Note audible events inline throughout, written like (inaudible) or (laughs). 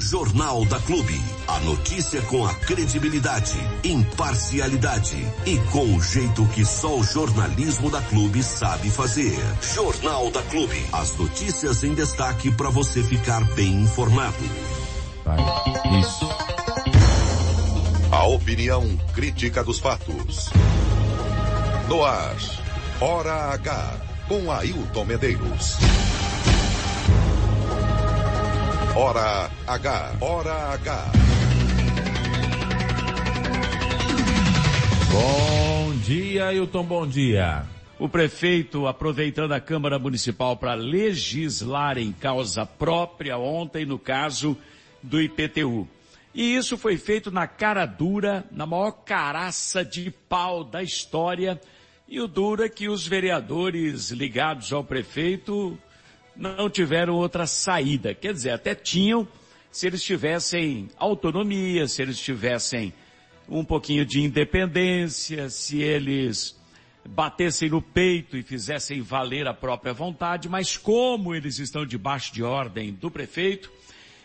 Jornal da Clube. A notícia com a credibilidade, imparcialidade e com o jeito que só o jornalismo da Clube sabe fazer. Jornal da Clube. As notícias em destaque para você ficar bem informado. Vai. Isso. A opinião crítica dos fatos. No ar. Hora H. Com Ailton Medeiros. Hora H. Hora H. Bom dia, Ailton, bom dia. O prefeito, aproveitando a Câmara Municipal para legislar em causa própria ontem, no caso do IPTU. E isso foi feito na cara dura, na maior caraça de pau da história. E o dura é que os vereadores ligados ao prefeito não tiveram outra saída. Quer dizer, até tinham, se eles tivessem autonomia, se eles tivessem um pouquinho de independência, se eles batessem no peito e fizessem valer a própria vontade, mas como eles estão debaixo de ordem do prefeito,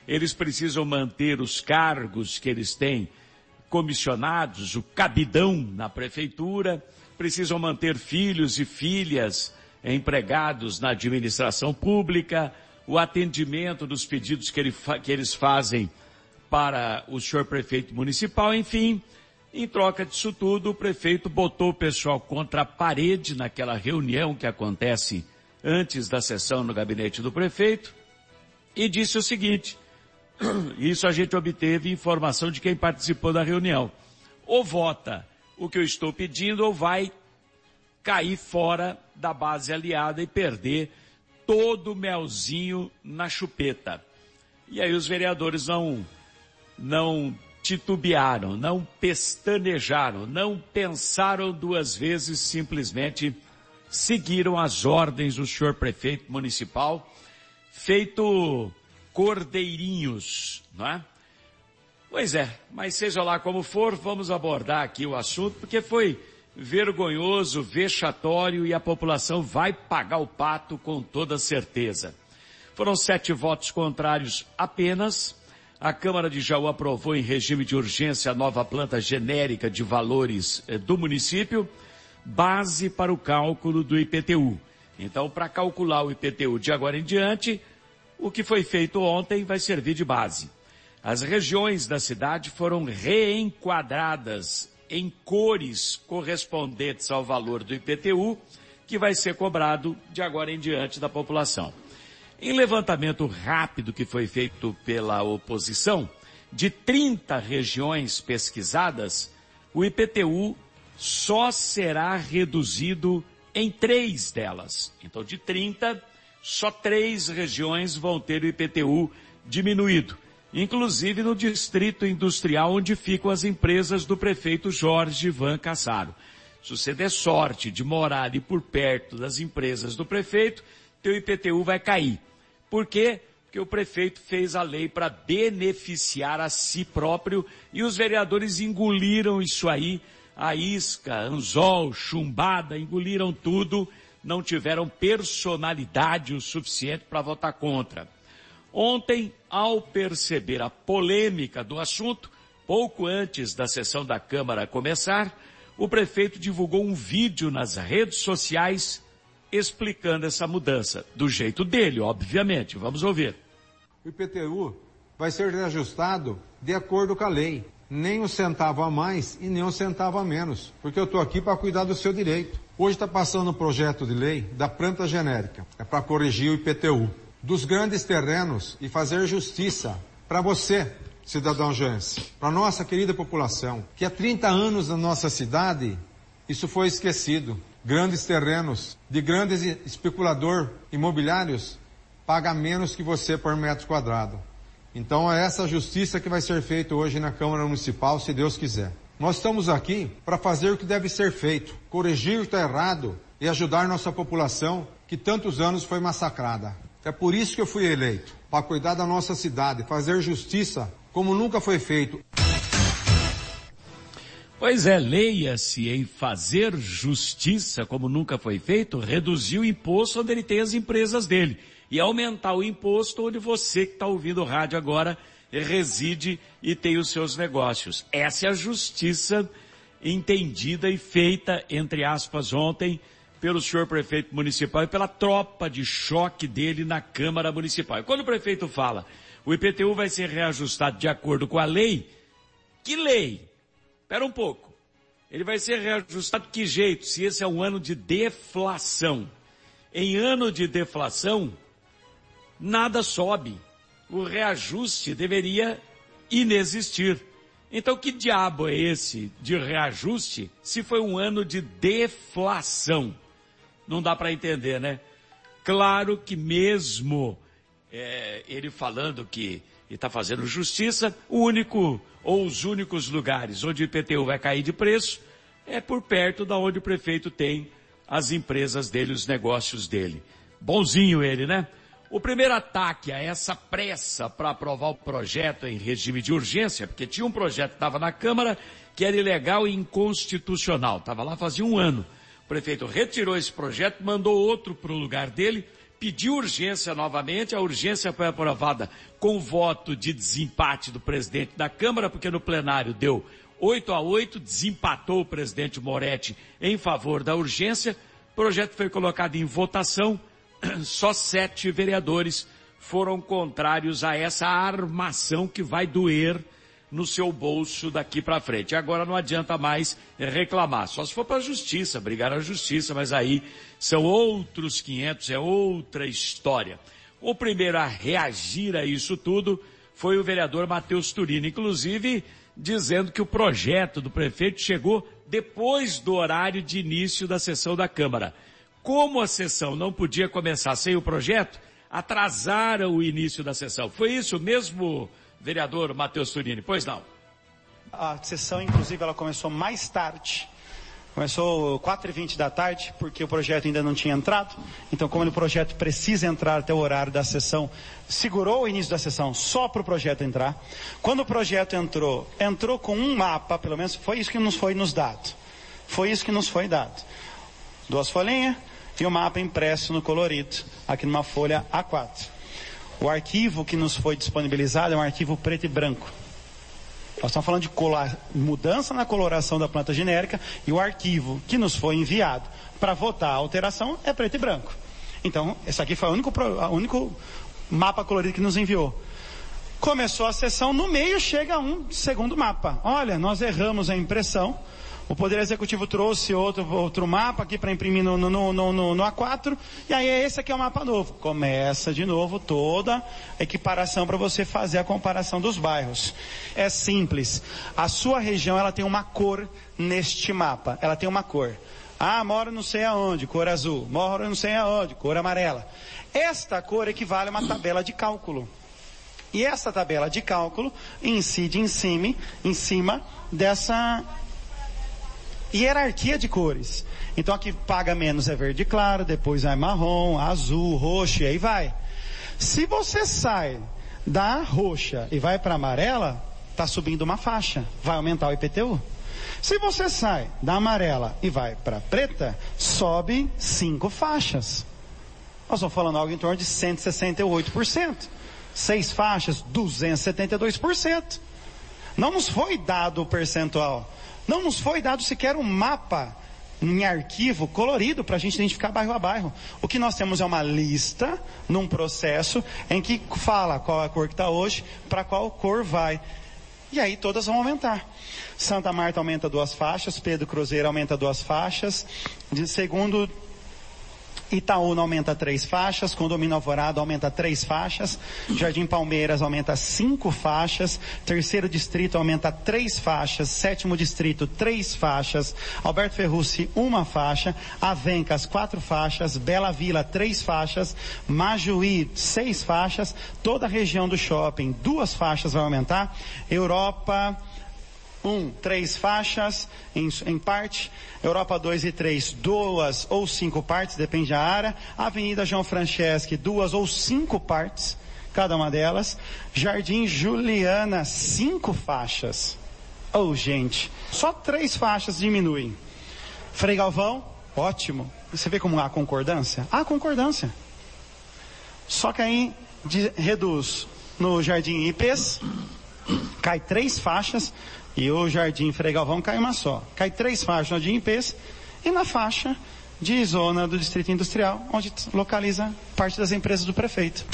eles precisam manter os cargos que eles têm comissionados, o cabidão na prefeitura, precisam manter filhos e filhas empregados na administração pública, o atendimento dos pedidos que, ele, que eles fazem para o senhor prefeito municipal, enfim, em troca disso tudo, o prefeito botou o pessoal contra a parede naquela reunião que acontece antes da sessão no gabinete do prefeito e disse o seguinte, (clears throat) isso a gente obteve informação de quem participou da reunião. Ou vota o que eu estou pedindo ou vai cair fora da base aliada e perder todo o melzinho na chupeta. E aí os vereadores não, não titubearam, não pestanejaram, não pensaram duas vezes, simplesmente seguiram as ordens do senhor prefeito municipal, feito cordeirinhos, não é? Pois é, mas seja lá como for, vamos abordar aqui o assunto, porque foi vergonhoso, vexatório e a população vai pagar o pato com toda certeza. Foram sete votos contrários apenas. A Câmara de Jaú aprovou em regime de urgência a nova planta genérica de valores eh, do município, base para o cálculo do IPTU. Então, para calcular o IPTU de agora em diante, o que foi feito ontem vai servir de base. As regiões da cidade foram reenquadradas em cores correspondentes ao valor do IPTU, que vai ser cobrado de agora em diante da população. Em levantamento rápido que foi feito pela oposição, de 30 regiões pesquisadas, o IPTU só será reduzido em três delas. Então, de 30, só três regiões vão ter o IPTU diminuído, inclusive no distrito industrial onde ficam as empresas do prefeito Jorge Ivan Cassaro. Se você der sorte de morar ali por perto das empresas do prefeito, teu IPTU vai cair. Por quê? Porque o prefeito fez a lei para beneficiar a si próprio e os vereadores engoliram isso aí, a isca, anzol, chumbada, engoliram tudo não tiveram personalidade o suficiente para votar contra. Ontem, ao perceber a polêmica do assunto, pouco antes da sessão da Câmara começar, o prefeito divulgou um vídeo nas redes sociais explicando essa mudança, do jeito dele, obviamente. Vamos ouvir. O IPTU vai ser reajustado de acordo com a lei. Nem um centavo a mais e nem um centavo a menos, porque eu estou aqui para cuidar do seu direito. Hoje está passando um projeto de lei da planta genérica, é para corrigir o IPTU, dos grandes terrenos e fazer justiça para você, cidadão Jans, para nossa querida população, que há 30 anos na nossa cidade, isso foi esquecido. Grandes terrenos de grandes especulador imobiliários paga menos que você por metro quadrado. Então é essa justiça que vai ser feita hoje na Câmara Municipal, se Deus quiser. Nós estamos aqui para fazer o que deve ser feito, corrigir o que está errado e ajudar nossa população que tantos anos foi massacrada. É por isso que eu fui eleito, para cuidar da nossa cidade, fazer justiça como nunca foi feito. Pois é, leia-se em fazer justiça como nunca foi feito, reduzir o imposto onde ele tem as empresas dele e aumentar o imposto onde você que está ouvindo o rádio agora reside e tem os seus negócios. Essa é a justiça entendida e feita, entre aspas, ontem pelo senhor prefeito municipal e pela tropa de choque dele na Câmara Municipal. Quando o prefeito fala, o IPTU vai ser reajustado de acordo com a lei, que lei? Espera um pouco. Ele vai ser reajustado de que jeito? Se esse é um ano de deflação. Em ano de deflação, nada sobe. O reajuste deveria inexistir. Então que diabo é esse de reajuste se foi um ano de deflação? Não dá para entender, né? Claro que mesmo é, ele falando que está fazendo justiça, o único ou os únicos lugares onde o IPTU vai cair de preço é por perto da onde o prefeito tem as empresas dele, os negócios dele. Bonzinho ele, né? O primeiro ataque a essa pressa para aprovar o projeto em regime de urgência, porque tinha um projeto que estava na Câmara que era ilegal e inconstitucional. Estava lá fazia um ano. O prefeito retirou esse projeto, mandou outro para o lugar dele, pediu urgência novamente, a urgência foi aprovada com voto de desempate do presidente da Câmara, porque no plenário deu 8 a 8, desempatou o presidente Moretti em favor da urgência, o projeto foi colocado em votação, (clears throat) só sete vereadores foram contrários a essa armação que vai doer no seu bolso daqui para frente. Agora não adianta mais reclamar, só se for para a justiça, brigar na justiça, mas aí são outros 500, é outra história. O primeiro a reagir a isso tudo foi o vereador Matheus Turino, inclusive dizendo que o projeto do prefeito chegou depois do horário de início da sessão da Câmara. Como a sessão não podia começar sem o projeto, atrasaram o início da sessão. Foi isso mesmo, Vereador Matheus Turini, pois não. A sessão, inclusive, ela começou mais tarde. Começou 4h20 da tarde, porque o projeto ainda não tinha entrado. Então, como o projeto precisa entrar até o horário da sessão, segurou o início da sessão só para o projeto entrar. Quando o projeto entrou, entrou com um mapa, pelo menos foi isso que nos foi nos dado. Foi isso que nos foi dado. Duas folhinhas e o um mapa impresso no colorido, aqui numa folha A4. O arquivo que nos foi disponibilizado é um arquivo preto e branco. Nós estamos falando de mudança na coloração da planta genérica e o arquivo que nos foi enviado para votar a alteração é preto e branco. Então, esse aqui foi o único, o único mapa colorido que nos enviou. Começou a sessão, no meio chega um segundo mapa. Olha, nós erramos a impressão, o Poder Executivo trouxe outro, outro mapa aqui para imprimir no, no, no, no, A4, e aí esse aqui é o mapa novo. Começa de novo toda a equiparação para você fazer a comparação dos bairros. É simples. A sua região ela tem uma cor neste mapa. Ela tem uma cor. Ah, moro não sei aonde, cor azul. Moro não sei aonde, cor amarela. Esta cor equivale a uma tabela de cálculo. E essa tabela de cálculo incide em cima, em cima dessa hierarquia de cores. Então aqui paga menos é verde claro, depois é marrom, azul, roxo e aí vai. Se você sai da roxa e vai para amarela, está subindo uma faixa, vai aumentar o IPTU. Se você sai da amarela e vai para preta, sobe cinco faixas. Nós estamos falando algo em torno de 168%. Seis faixas, 272%. Não nos foi dado o percentual. Não nos foi dado sequer um mapa em arquivo colorido para a gente identificar bairro a bairro. O que nós temos é uma lista num processo em que fala qual é a cor que está hoje, para qual cor vai. E aí todas vão aumentar. Santa Marta aumenta duas faixas, Pedro Cruzeiro aumenta duas faixas, de segundo Itaúna aumenta três faixas, Condomínio Alvorada aumenta três faixas, Jardim Palmeiras aumenta cinco faixas, Terceiro Distrito aumenta três faixas, Sétimo Distrito três faixas, Alberto Ferrucci uma faixa, Avencas quatro faixas, Bela Vila três faixas, Majuí seis faixas, toda a região do shopping duas faixas vai aumentar, Europa um, três faixas em, em parte. Europa 2 e 3, duas ou cinco partes, depende da área. Avenida João Franceschi, duas ou cinco partes, cada uma delas. Jardim Juliana, cinco faixas. Oh, gente, só três faixas diminuem. Frei Galvão, ótimo. Você vê como há concordância? Há concordância. Só que aí de, reduz no Jardim IPs, cai três faixas, e o Jardim Frei Galvão cai uma só. Cai três faixas Jardim IPs, e na faixa de zona do Distrito Industrial, onde localiza parte das empresas do prefeito.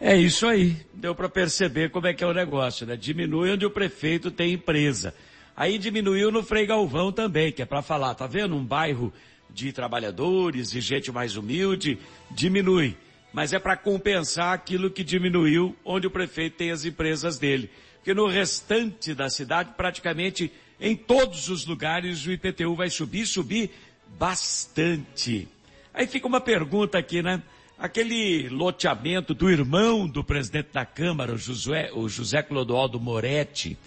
É isso aí. Deu para perceber como é que é o negócio, né? Diminui onde o prefeito tem empresa. Aí diminuiu no Frei Galvão também, que é para falar, tá vendo? Um bairro de trabalhadores e gente mais humilde, diminui. Mas é para compensar aquilo que diminuiu onde o prefeito tem as empresas dele. Porque no restante da cidade, praticamente em todos os lugares, o IPTU vai subir, subir bastante. Aí fica uma pergunta aqui, né? Aquele loteamento do irmão do presidente da Câmara, o José, o José Clodoaldo Moretti,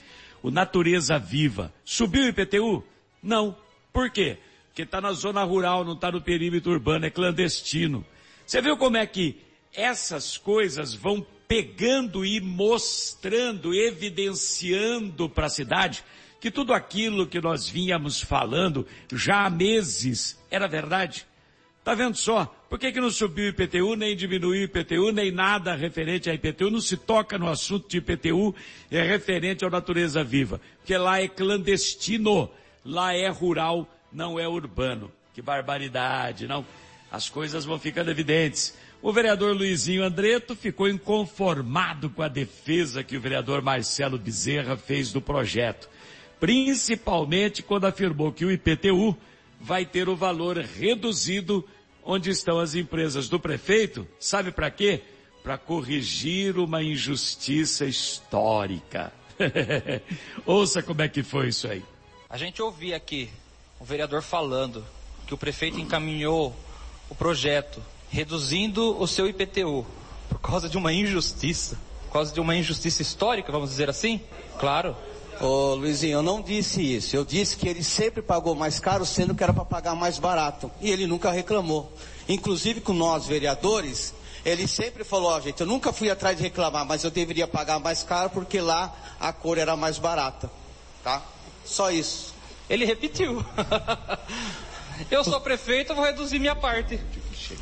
o Natureza Viva, subiu o IPTU? Não. Por quê? Porque está na zona rural, não está no perímetro urbano, é clandestino. Você viu como é que essas coisas vão pegando e mostrando, evidenciando para a cidade que tudo aquilo que nós vínhamos falando já há meses era verdade? Tá vendo só? Por que, que não subiu o IPTU, nem diminuiu o IPTU, nem nada referente a IPTU? Não se toca no assunto de IPTU, é referente à natureza viva. Porque lá é clandestino, lá é rural, não é urbano. Que barbaridade, não? As coisas vão ficando evidentes. O vereador Luizinho Andreto ficou inconformado com a defesa que o vereador Marcelo Bezerra fez do projeto principalmente quando afirmou que o IPTU vai ter o valor reduzido onde estão as empresas do prefeito. Sabe para quê? Para corrigir uma injustiça histórica. (laughs) Ouça como é que foi isso aí. A gente ouvia aqui o vereador falando que o prefeito encaminhou o projeto reduzindo o seu IPTU por causa de uma injustiça, por causa de uma injustiça histórica, vamos dizer assim? Claro, Ô Luizinho, eu não disse isso. Eu disse que ele sempre pagou mais caro, sendo que era para pagar mais barato. E ele nunca reclamou. Inclusive com nós, vereadores, ele sempre falou, ó, oh, gente, eu nunca fui atrás de reclamar, mas eu deveria pagar mais caro porque lá a cor era mais barata. Tá? Só isso. Ele repetiu. (laughs) eu sou prefeito, eu vou reduzir minha parte.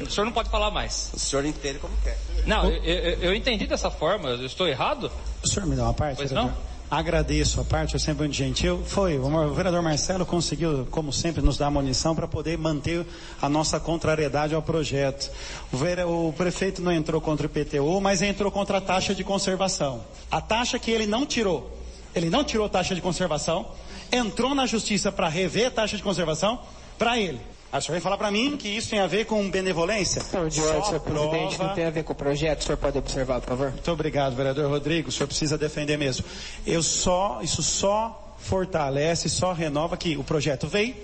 O senhor não pode falar mais. O senhor entende como quer. Não, eu, eu, eu entendi dessa forma. Eu estou errado? O senhor me dá uma parte? Pois não? Agradeço a parte, eu sempre muito gentil. Foi, o vereador Marcelo conseguiu, como sempre, nos dar munição para poder manter a nossa contrariedade ao projeto. O, o, prefeito não entrou contra o IPTU, mas entrou contra a taxa de conservação. A taxa que ele não tirou, ele não tirou taxa de conservação, entrou na justiça para rever a taxa de conservação para ele. Aí o senhor vem falar para mim que isso tem a ver com benevolência? Senhor George, senhor prova... presidente, não tem a ver com o projeto, o senhor pode observar, por favor? Muito obrigado, vereador Rodrigo, o senhor precisa defender mesmo. Eu só, isso só fortalece, só renova que o projeto veio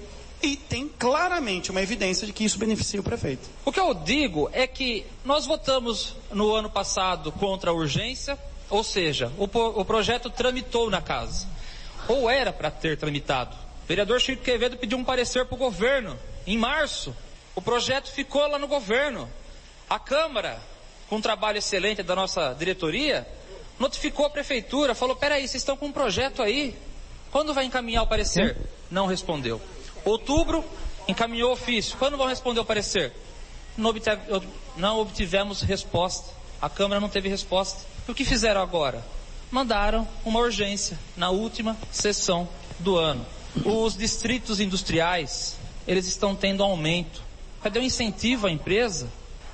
e tem claramente uma evidência de que isso beneficia o prefeito. O que eu digo é que nós votamos no ano passado contra a urgência, ou seja, o, o projeto tramitou na casa. Ou era para ter tramitado. Vereador Chico Quevedo pediu um parecer para o governo em março, o projeto ficou lá no governo. A Câmara, com um trabalho excelente da nossa diretoria, notificou a prefeitura, falou: peraí, vocês estão com um projeto aí. Quando vai encaminhar o parecer? Não respondeu. Outubro, encaminhou ofício. Quando vão responder o parecer? Não, obtive, não obtivemos resposta. A Câmara não teve resposta. E o que fizeram agora? Mandaram uma urgência na última sessão do ano. Os distritos industriais eles estão tendo aumento. Cadê o incentivo à empresa?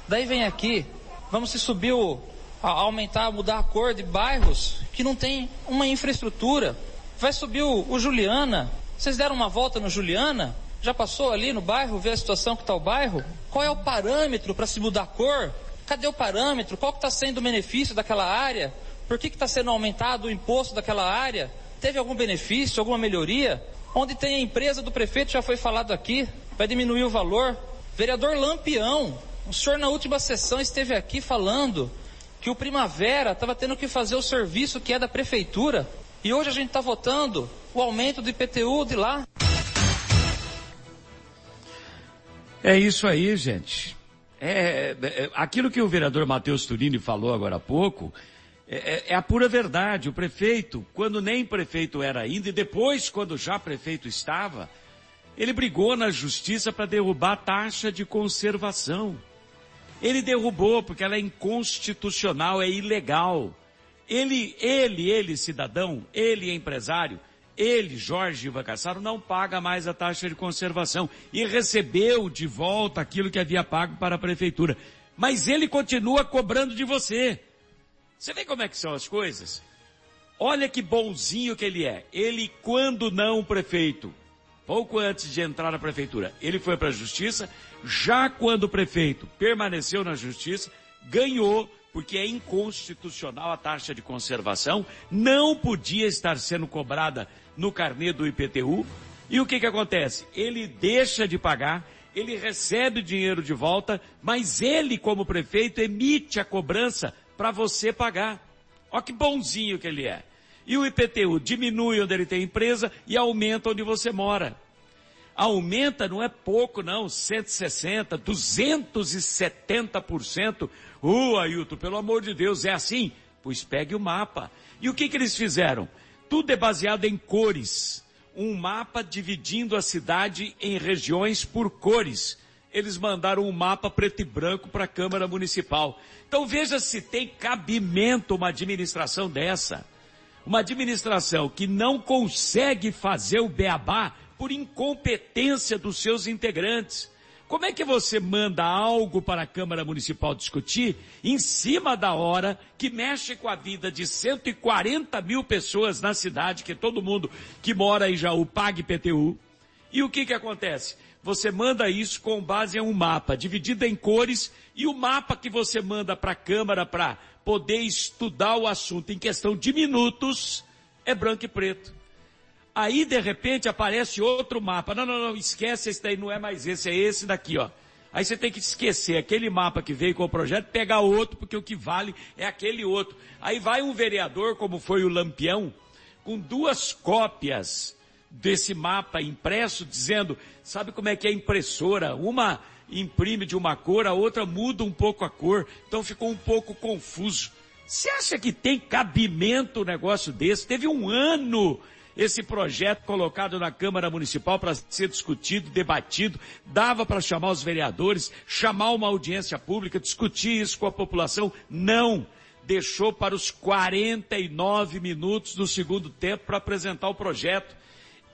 Daí vem aqui, vamos se subir o, a aumentar, mudar a cor de bairros que não tem uma infraestrutura. Vai subir o, o Juliana. Vocês deram uma volta no Juliana? Já passou ali no bairro, ver a situação que está o bairro? Qual é o parâmetro para se mudar a cor? Cadê o parâmetro? Qual está sendo o benefício daquela área? Por que está sendo aumentado o imposto daquela área? Teve algum benefício, alguma melhoria? Onde tem a empresa do prefeito, já foi falado aqui, vai diminuir o valor. Vereador Lampião, o senhor na última sessão esteve aqui falando que o Primavera estava tendo que fazer o serviço que é da prefeitura. E hoje a gente está votando o aumento do IPTU de lá. É isso aí, gente. É, é, aquilo que o vereador Matheus Turini falou agora há pouco, é, é, é, a pura verdade. O prefeito, quando nem prefeito era ainda, e depois, quando já prefeito estava, ele brigou na justiça para derrubar a taxa de conservação. Ele derrubou porque ela é inconstitucional, é ilegal. Ele, ele, ele, cidadão, ele, empresário, ele, Jorge Vacassaro, não paga mais a taxa de conservação e recebeu de volta aquilo que havia pago para a prefeitura. Mas ele continua cobrando de você. Você vê como é que são as coisas? Olha que bonzinho que ele é. Ele, quando não prefeito, pouco antes de entrar na prefeitura, ele foi para a justiça, já quando o prefeito permaneceu na justiça, ganhou porque é inconstitucional a taxa de conservação, não podia estar sendo cobrada no carnê do IPTU. E o que que acontece? Ele deixa de pagar, ele recebe o dinheiro de volta, mas ele, como prefeito, emite a cobrança para você pagar. Olha que bonzinho que ele é. E o IPTU diminui onde ele tem empresa e aumenta onde você mora. Aumenta não é pouco não, 160, 270%. Uh, Ailton, pelo amor de Deus, é assim? Pois pegue o mapa. E o que que eles fizeram? Tudo é baseado em cores. Um mapa dividindo a cidade em regiões por cores. Eles mandaram um mapa preto e branco para a Câmara Municipal. Então veja se tem cabimento uma administração dessa. Uma administração que não consegue fazer o beabá por incompetência dos seus integrantes. Como é que você manda algo para a Câmara Municipal discutir em cima da hora que mexe com a vida de 140 mil pessoas na cidade, que todo mundo que mora em Jaú paga IPTU? E o que que acontece? Você manda isso com base em um mapa, dividido em cores, e o mapa que você manda para a Câmara para poder estudar o assunto em questão de minutos é branco e preto. Aí, de repente, aparece outro mapa. Não, não, não, esquece esse daí, não é mais esse, é esse daqui, ó. Aí você tem que esquecer aquele mapa que veio com o projeto, pegar outro, porque o que vale é aquele outro. Aí vai um vereador, como foi o Lampião, com duas cópias desse mapa impresso, dizendo, sabe como é que é a impressora? Uma imprime de uma cor, a outra muda um pouco a cor, então ficou um pouco confuso. Você acha que tem cabimento um negócio desse? Teve um ano esse projeto colocado na Câmara Municipal para ser discutido, debatido, dava para chamar os vereadores, chamar uma audiência pública, discutir isso com a população. Não! Deixou para os 49 minutos do segundo tempo para apresentar o projeto.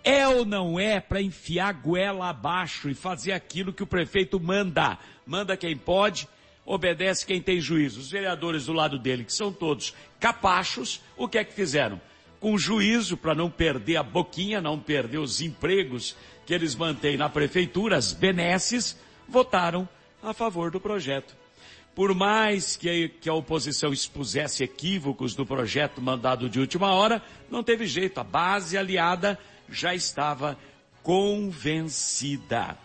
É ou não é para enfiar goela abaixo e fazer aquilo que o prefeito manda? Manda quem pode, obedece quem tem juízo. Os vereadores do lado dele, que são todos capachos, o que é que fizeram? com juízo para não perder a boquinha, não perder os empregos que eles mantêm na prefeitura, as benesses, votaram a favor do projeto. Por mais que a oposição expusesse equívocos do projeto mandado de última hora, não teve jeito. A base aliada já estava convencida.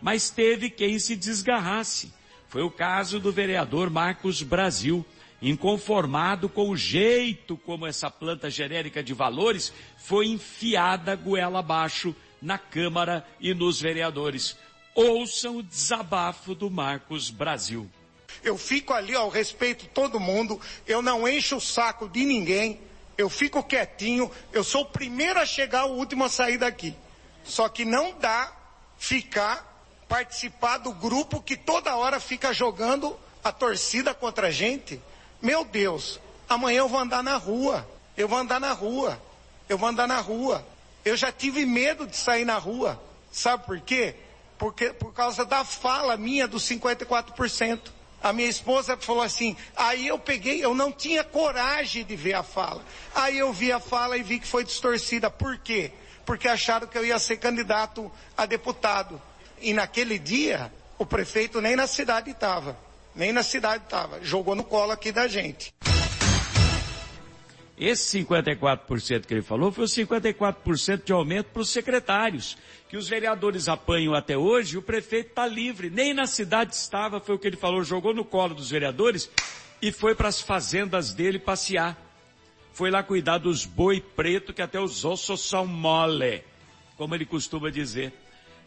Mas teve quem se desgarrasse. Foi o caso do vereador Marcos Brasil, inconformado com o jeito como essa planta genérica de valores foi enfiada goela abaixo na Câmara e nos vereadores. Ouçam o desabafo do Marcos Brasil. Eu fico ali ao respeito todo mundo, eu não encho o saco de ninguém, eu fico quietinho, eu sou o primeiro a chegar, o último a sair daqui. Só que não dá ficar, participar do grupo que toda hora fica jogando a torcida contra a gente. Meu Deus, amanhã eu vou andar na rua. Eu vou andar na rua. Eu vou andar na rua. Eu já tive medo de sair na rua. Sabe por quê? Porque, por causa da fala minha dos 54%. A minha esposa falou assim, aí eu peguei, eu não tinha coragem de ver a fala. Aí eu vi a fala e vi que foi distorcida. Por quê? Porque acharam que eu ia ser candidato a deputado. E naquele dia, o prefeito nem na cidade estava. Nem na cidade estava. Jogou no colo aqui da gente. Esse 54% que ele falou foi o 54% de aumento para os secretários, que os vereadores apanham até hoje, e o prefeito está livre, nem na cidade estava, foi o que ele falou, jogou no colo dos vereadores e foi para as fazendas dele passear. Foi lá cuidar dos boi preto que até os ossos são mole, como ele costuma dizer.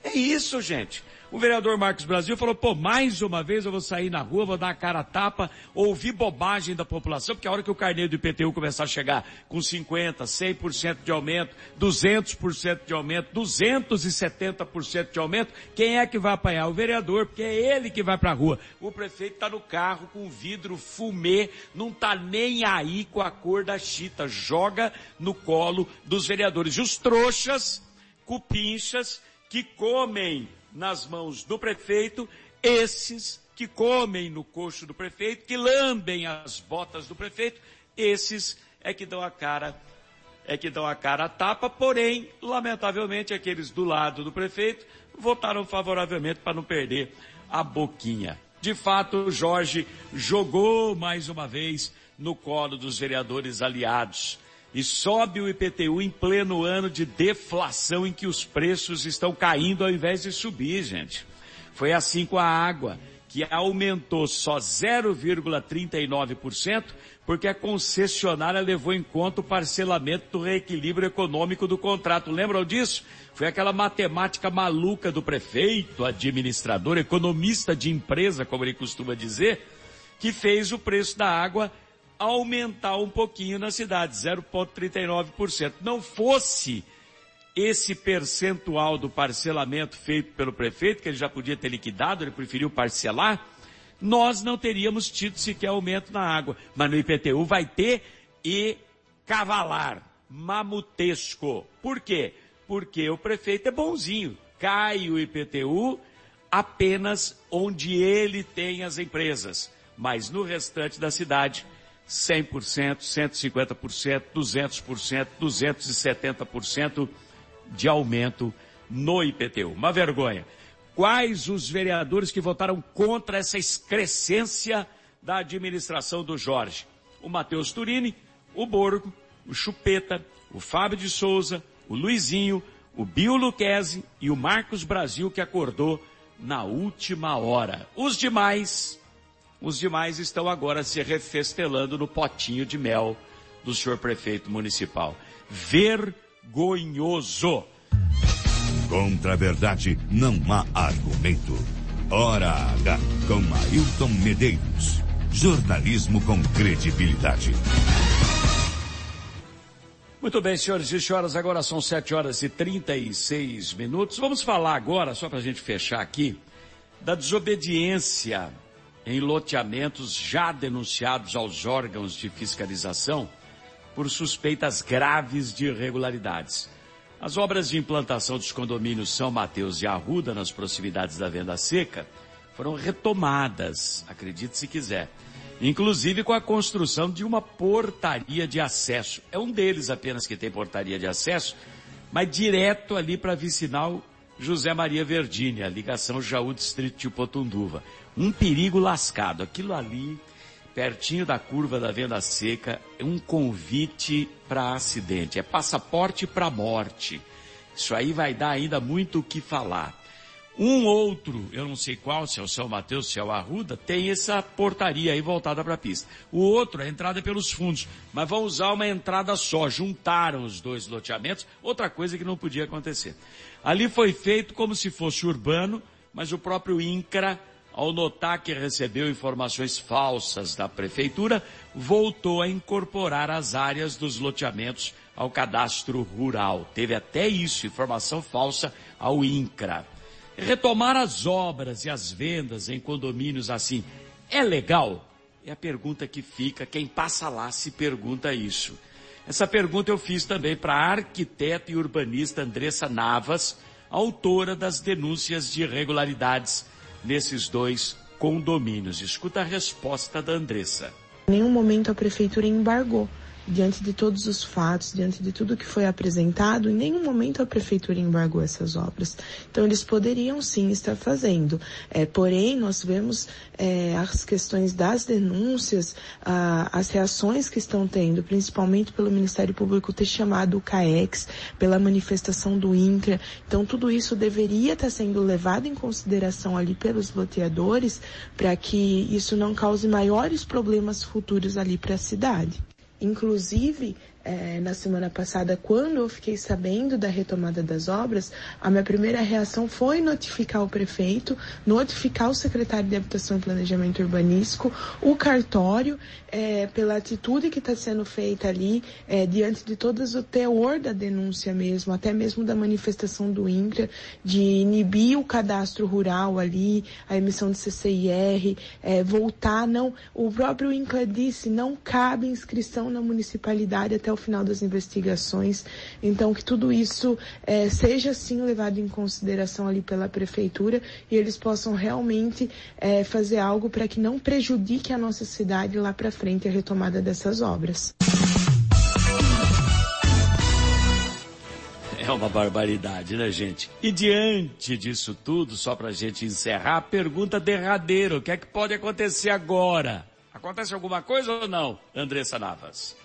É isso, gente. O vereador Marcos Brasil falou, pô, mais uma vez eu vou sair na rua, vou dar a cara a tapa, ouvir bobagem da população, porque a hora que o carneiro do IPTU começar a chegar com 50, 100% de aumento, 200% de aumento, 270% de aumento, quem é que vai apanhar? O vereador, porque é ele que vai pra rua. O prefeito está no carro com vidro fumê, não tá nem aí com a cor da chita, joga no colo dos vereadores. E os trouxas, cupinchas, que comem nas mãos do prefeito, esses que comem no coxo do prefeito, que lambem as botas do prefeito, esses é que dão a cara, é que dão a cara a tapa, porém, lamentavelmente, aqueles do lado do prefeito votaram favoravelmente para não perder a boquinha. De fato, Jorge jogou mais uma vez no colo dos vereadores aliados e sobe o IPTU em pleno ano de deflação em que os preços estão caindo ao invés de subir, gente. Foi assim com a água, que aumentou só 0,39%, porque a concessionária levou em conta o parcelamento do reequilíbrio econômico do contrato. Lembram disso? Foi aquela matemática maluca do prefeito, administrador, economista de empresa, como ele costuma dizer, que fez o preço da água aumentar um pouquinho na cidade, 0,39%. Não fosse esse percentual do parcelamento feito pelo prefeito, que ele já podia ter liquidado, ele preferiu parcelar, nós não teríamos tido sequer aumento na água. Mas no IPTU vai ter e cavalar, mamutesco. Por quê? Porque o prefeito é bonzinho. Cai o IPTU apenas onde ele tem as empresas. Mas no restante da cidade, 100%, 150%, 200%, 270% de aumento no IPTU. Uma vergonha. Quais os vereadores que votaram contra essa excrescência da administração do Jorge? O Matheus Turini, o Borgo, o Chupeta, o Fábio de Souza, o Luizinho, o Bio Luquezzi e o Marcos Brasil que acordou na última hora. Os demais os demais estão agora se refestelando no potinho de mel do senhor prefeito municipal. Vergonhoso! Contra a verdade não há argumento. Hora H com Ailton Medeiros. Jornalismo com credibilidade. Muito bem, senhores e senhoras, agora são 7 horas e 36 minutos. Vamos falar agora, só para a gente fechar aqui, da desobediência em loteamentos já denunciados aos órgãos de fiscalização por suspeitas graves de irregularidades. As obras de implantação dos condomínios São Mateus e Arruda, nas proximidades da Venda Seca, foram retomadas, acredite se quiser, inclusive com a construção de uma portaria de acesso. É um deles apenas que tem portaria de acesso, mas direto ali para a vicinal José Maria Verdini, ligação Jaú Distrito de Potunduva um perigo lascado. Aquilo ali, pertinho da curva da venda seca, é um convite para acidente, é passaporte para morte. Isso aí vai dar ainda muito o que falar. Um outro, eu não sei qual, se é o São Mateus, se é o Arruda, tem essa portaria aí voltada para a pista. O outro, a entrada é pelos fundos, mas vão usar uma entrada só, juntaram os dois loteamentos, outra coisa que não podia acontecer. Ali foi feito como se fosse urbano, mas o próprio INCRA ao notar que recebeu informações falsas da prefeitura, voltou a incorporar as áreas dos loteamentos ao cadastro rural. Teve até isso, informação falsa ao INCRA. Retomar as obras e as vendas em condomínios assim é legal? É a pergunta que fica, quem passa lá se pergunta isso. Essa pergunta eu fiz também para a arquiteta e urbanista Andressa Navas, autora das denúncias de irregularidades nesses dois condomínios. Escuta a resposta da Andressa. Em nenhum momento a prefeitura embargou diante de todos os fatos, diante de tudo que foi apresentado, em nenhum momento a prefeitura embargou essas obras. Então eles poderiam sim estar fazendo. É, porém, nós vemos é, as questões das denúncias, as reações que estão tendo, principalmente pelo Ministério Público ter chamado o CAEX, pela manifestação do INCRA. Então tudo isso deveria estar sendo levado em consideração ali pelos loteadores para que isso não cause maiores problemas futuros ali para a cidade. Inclusive, é, na semana passada, quando eu fiquei sabendo da retomada das obras, a minha primeira reação foi notificar o prefeito, notificar o secretário de Habitação e Planejamento Urbanístico, o cartório, é, pela atitude que está sendo feita ali, é, diante de todas o teor da denúncia mesmo, até mesmo da manifestação do INCRA, de inibir o cadastro rural ali, a emissão de CCIR, é, voltar, não, o próprio INCRA disse, não cabe inscrição na municipalidade até o o final das investigações. Então, que tudo isso é, seja sim levado em consideração ali pela prefeitura e eles possam realmente é, fazer algo para que não prejudique a nossa cidade lá para frente a retomada dessas obras. É uma barbaridade, né, gente? E diante disso tudo, só para a gente encerrar, a pergunta derradeira: o que é que pode acontecer agora? Acontece alguma coisa ou não, Andressa Navas?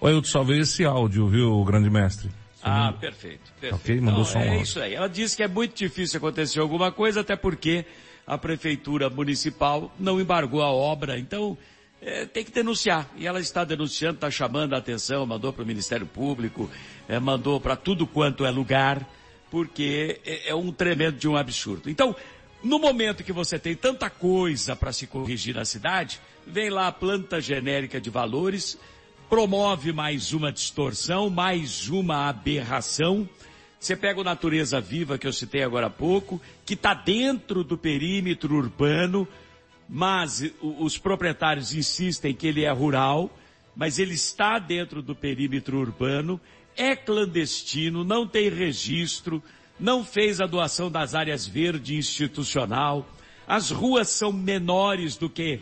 Olha, eu salvei esse áudio, viu, grande mestre? ah, perfeito, perfeito. Ok, mandou só um É áudio. isso aí. Ela disse que é muito difícil acontecer alguma coisa, até porque a prefeitura municipal não embargou a obra, então é, tem que denunciar. E ela está denunciando, está chamando a atenção, mandou para o Ministério Público, é, mandou para tudo quanto é lugar, porque é, é um tremendo de um absurdo. Então, no momento que você tem tanta coisa para se corrigir na cidade, vem lá a planta genérica de valores, promove mais uma distorção, mais uma aberração. Você pega o Natureza Viva, que eu citei agora há pouco, que está dentro do perímetro urbano, mas os proprietários insistem que ele é rural, mas ele está dentro do perímetro urbano, é clandestino, não tem registro, não fez a doação das áreas verde institucional, as ruas são menores do que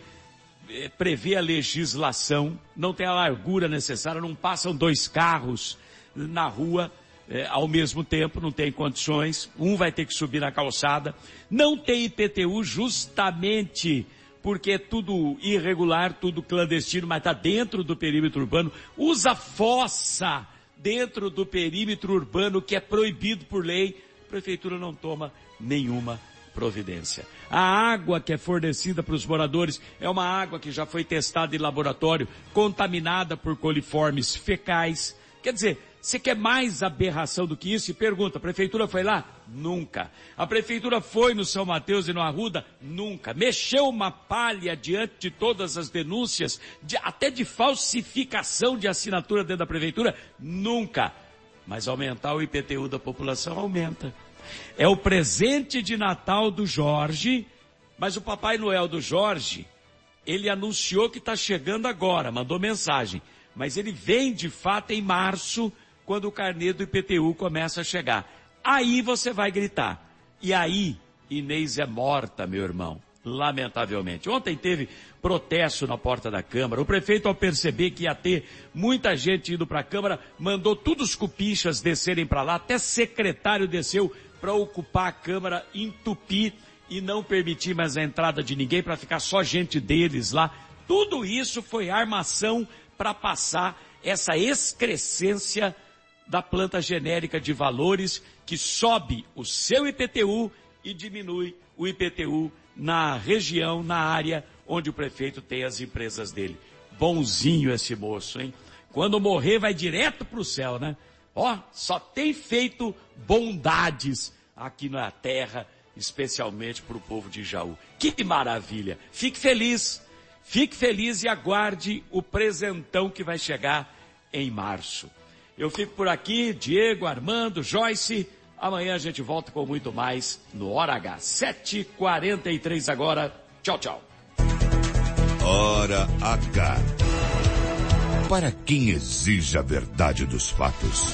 prevê a legislação, não tem a largura necessária, não passam dois carros na rua eh, ao mesmo tempo, não tem condições, um vai ter que subir na calçada, não tem IPTU justamente porque é tudo irregular, tudo clandestino, mas está dentro do perímetro urbano, usa fossa dentro do perímetro urbano que é proibido por lei, a prefeitura não toma nenhuma providência. A água que é fornecida para os moradores é uma água que já foi testada em laboratório, contaminada por coliformes fecais. Quer dizer, você quer mais aberração do que isso? E pergunta, a prefeitura foi lá? Nunca. A prefeitura foi no São Mateus e no Arruda? Nunca. Mexeu uma palha diante de todas as denúncias, de- até de falsificação de assinatura dentro da prefeitura? Nunca. Mas aumentar o IPTU da população aumenta. É o presente de Natal do Jorge, mas o Papai Noel do Jorge, ele anunciou que está chegando agora, mandou mensagem. Mas ele vem de fato em março, quando o carnê do IPTU começa a chegar. Aí você vai gritar. E aí, Inês é morta, meu irmão. Lamentavelmente. Ontem teve protesto na porta da Câmara. O prefeito, ao perceber que ia ter muita gente indo para a Câmara, mandou todos os cupinchas descerem para lá. Até secretário desceu para ocupar a Câmara, entupir e não permitir mais a entrada de ninguém para ficar só gente deles lá. Tudo isso foi armação para passar essa excrescência da planta genérica de valores que sobe o seu IPTU e diminui o IPTU na região, na área onde o prefeito tem as empresas dele. Bonzinho esse moço, hein? Quando morrer vai direto para o céu, né? Ó, só tem feito bondades aqui na terra, especialmente para o povo de Jaú. Que maravilha! Fique feliz, fique feliz e aguarde o presentão que vai chegar em março. Eu fico por aqui, Diego, Armando, Joyce. Amanhã a gente volta com muito mais no Hora H. 7h43 agora. Tchau, tchau. Hora H. Para quem exige a verdade dos fatos.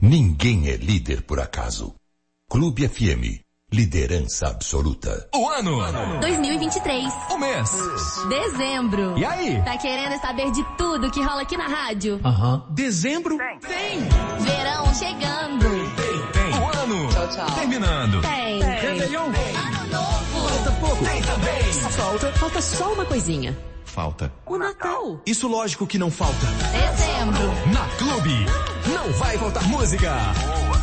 Ninguém é líder por acaso. Clube FM. Liderança absoluta. O ano. 2023. O mês. Dezembro. E aí? Tá querendo saber de tudo que rola aqui na rádio? Aham. Dezembro? Tem. Verão chegando. Tem. O ano. Tchau, tchau. Terminando. Tem. Réveillon. Ano novo. Falta pouco. Tem também. Falta, falta só uma coisinha. Falta. O Natal. Isso lógico que não falta. Dezembro. Na Clube. Não vai faltar música.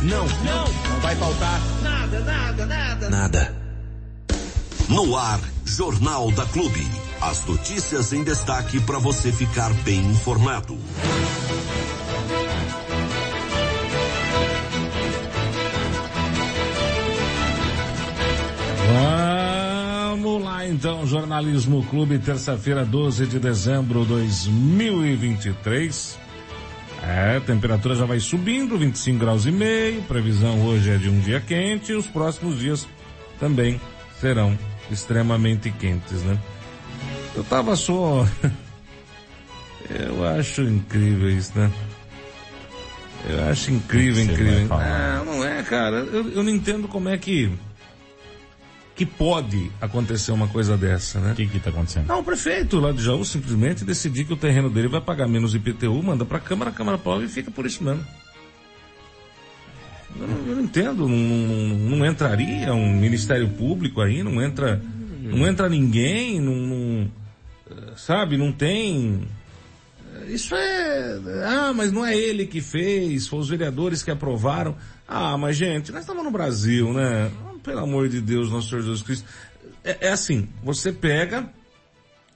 Não. Não, não vai faltar nada, nada, nada. Nada. No ar, Jornal da Clube. As notícias em destaque para você ficar bem informado. Então, Jornalismo Clube, terça-feira, 12 de dezembro de 2023. É, a temperatura já vai subindo, 25 graus e meio, previsão hoje é de um dia quente e os próximos dias também serão extremamente quentes, né? Eu tava só... (laughs) Eu acho incrível isso, né? Eu acho incrível, incrível. Não, não é, cara. Eu, eu não entendo como é que que pode acontecer uma coisa dessa, né? O que que tá acontecendo? Não, o prefeito lá de Jaú simplesmente decidir que o terreno dele vai pagar menos IPTU, manda pra Câmara, a Câmara aprova e fica por isso mesmo. Eu não, eu não entendo, não, não- entraria um Ministério Público aí, não entra, não entra ninguém, não, não- eh, sabe, não tem. Isso é. Ah, mas não é ele que fez, foi os vereadores que aprovaram. Ah, mas gente, nós estamos no Brasil, né? Pelo amor de Deus, nosso Senhor Jesus Cristo. É, é assim, você pega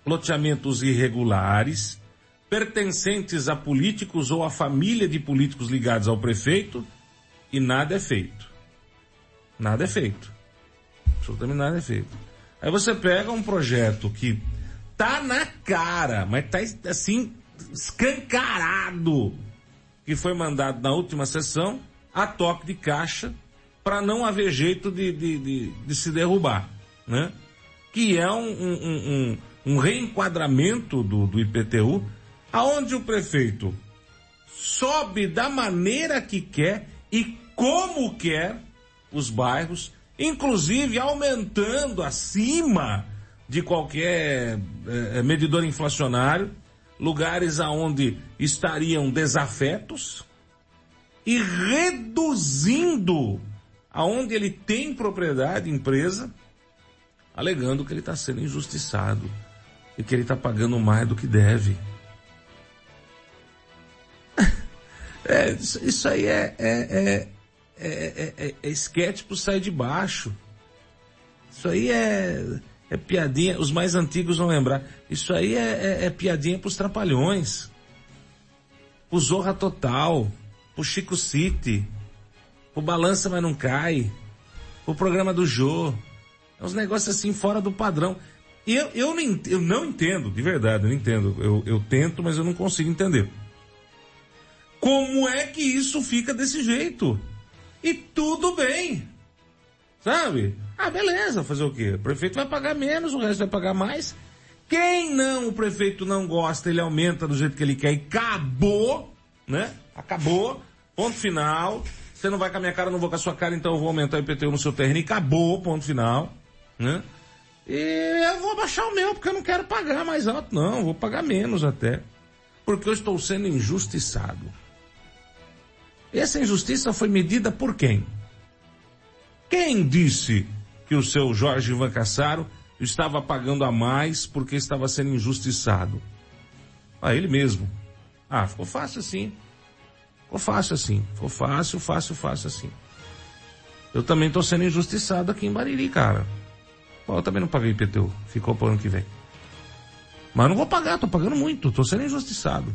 loteamentos irregulares, pertencentes a políticos ou a família de políticos ligados ao prefeito, e nada é feito. Nada é feito. Absolutamente nada é feito. Aí você pega um projeto que tá na cara, mas tá assim, escancarado, que foi mandado na última sessão, a toque de caixa, para não haver jeito de, de, de, de se derrubar, né? Que é um, um, um, um- reenquadramento do, do IPTU, aonde o prefeito sobe da maneira que quer e como quer os bairros, inclusive aumentando acima de qualquer eh, medidor inflacionário, lugares aonde estariam desafetos e reduzindo aonde ele tem propriedade, empresa, alegando que ele está sendo injustiçado e que ele está pagando mais do que deve. (laughs) É, isso, aí é, é, é, é, é, é, é esquete sair de baixo. Isso aí é, é piadinha, os mais antigos vão lembrar. Isso aí é, é, é piadinha pros trapalhões. Pro Zorra Total, pro Chico City, pro Balança Mas Não Cai, pro programa do Jô. É uns negócios assim fora do padrão. E eu, eu, não, eu não entendo, de verdade, eu não entendo. Eu, eu tento, mas eu não consigo entender. Como é que isso fica desse jeito? E tudo bem. Sabe? Ah, beleza, fazer o quê? O prefeito vai pagar menos, o resto vai pagar mais. Quem não, o prefeito não gosta, ele aumenta do jeito que ele quer e acabou, né? Acabou. Ponto final. Você não vai com a minha cara, não vou com a sua cara, então eu vou aumentar o IPTU no seu terreno e acabou, ponto final, né? E eu vou baixar o meu, porque eu não quero pagar mais alto, não, vou pagar menos até. Porque eu estou sendo injustiçado. Essa injustiça foi medida por quem? Quem disse que o seu Jorge Ivan Cassaro estava pagando a mais porque estava sendo injustiçado? Ah, ele mesmo. Ah, ficou fácil assim. Ficou fácil assim. Ficou fácil, fácil, fácil assim. Eu também estou sendo injustiçado aqui em Bariri, cara. Pô, eu também não paguei IPTU. Ficou pro ano que vem. Mas não vou pagar, tô pagando muito, tô sendo injustiçado.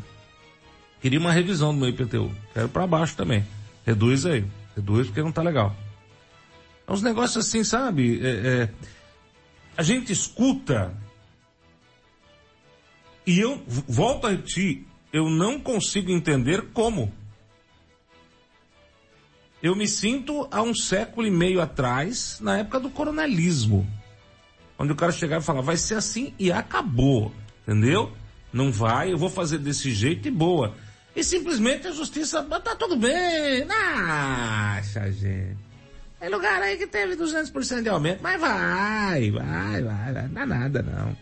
Queria uma revisão do meu IPTU. Quero para baixo também. Reduz aí. Reduz porque não tá legal. É uns negócios assim, sabe? É, é, a gente escuta e eu volto a repetir, eu não consigo entender como. Eu me sinto há um século e meio atrás, na época do coronelismo. Onde o cara chegava e falava, vai ser assim e acabou. Entendeu? Não vai, eu vou fazer desse jeito e boa. E simplesmente a justiça, "Ah, tá tudo bem. Acha, gente. Tem lugar aí que teve 200% de aumento, mas vai, vai, vai, vai. Não dá nada, não.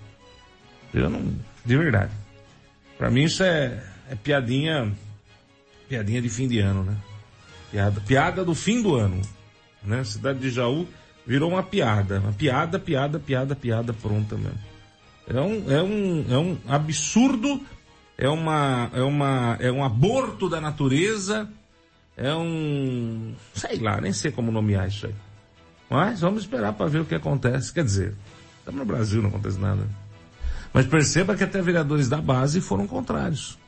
Eu não, de verdade. Pra mim isso é, é piadinha, piadinha de fim de ano, né? Piada, piada do fim do ano, né? Cidade de Jaú virou uma piada, uma piada, piada, piada, piada pronta mesmo. É um, é um, é um absurdo, é uma, é uma, é um aborto da natureza, é um, sei lá, nem sei como nomear isso aí. Mas vamos esperar para ver o que acontece. Quer dizer, Estamos no Brasil, não acontece nada. Mas perceba que até vereadores da base foram contrários.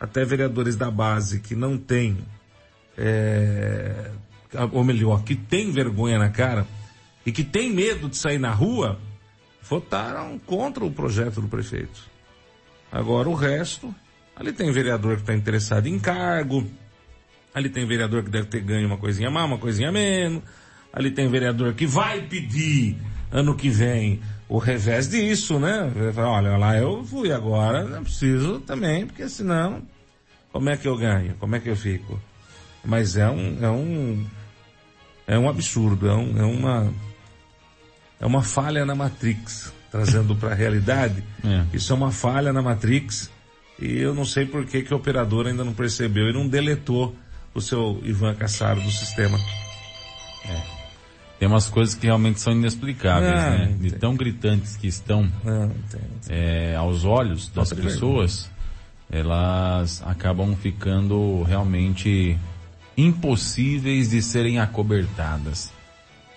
Até vereadores da base que não têm, é, ou melhor, que têm vergonha na cara e que têm medo de sair na rua, votaram contra o projeto do prefeito. Agora o resto, ali tem vereador que está interessado em cargo, ali tem vereador que deve ter ganho uma coisinha mais, uma coisinha menos, ali tem vereador que vai pedir ano que vem o revés disso, né? Olha, lá eu fui agora, não preciso também, porque senão, como é que eu ganho? Como é que eu fico? Mas é um, é um, é um absurdo, é, um, é uma, é uma falha na Matrix, trazendo para a realidade. (laughs) Isso é uma falha na Matrix e eu não sei por que que o operador ainda não percebeu e não deletou o seu Ivan Cassaro do sistema. Tem umas coisas que realmente são inexplicáveis, Não, né? não De tão gritantes que estão é, aos olhos das pessoas, elas acabam ficando realmente impossíveis de serem acobertadas.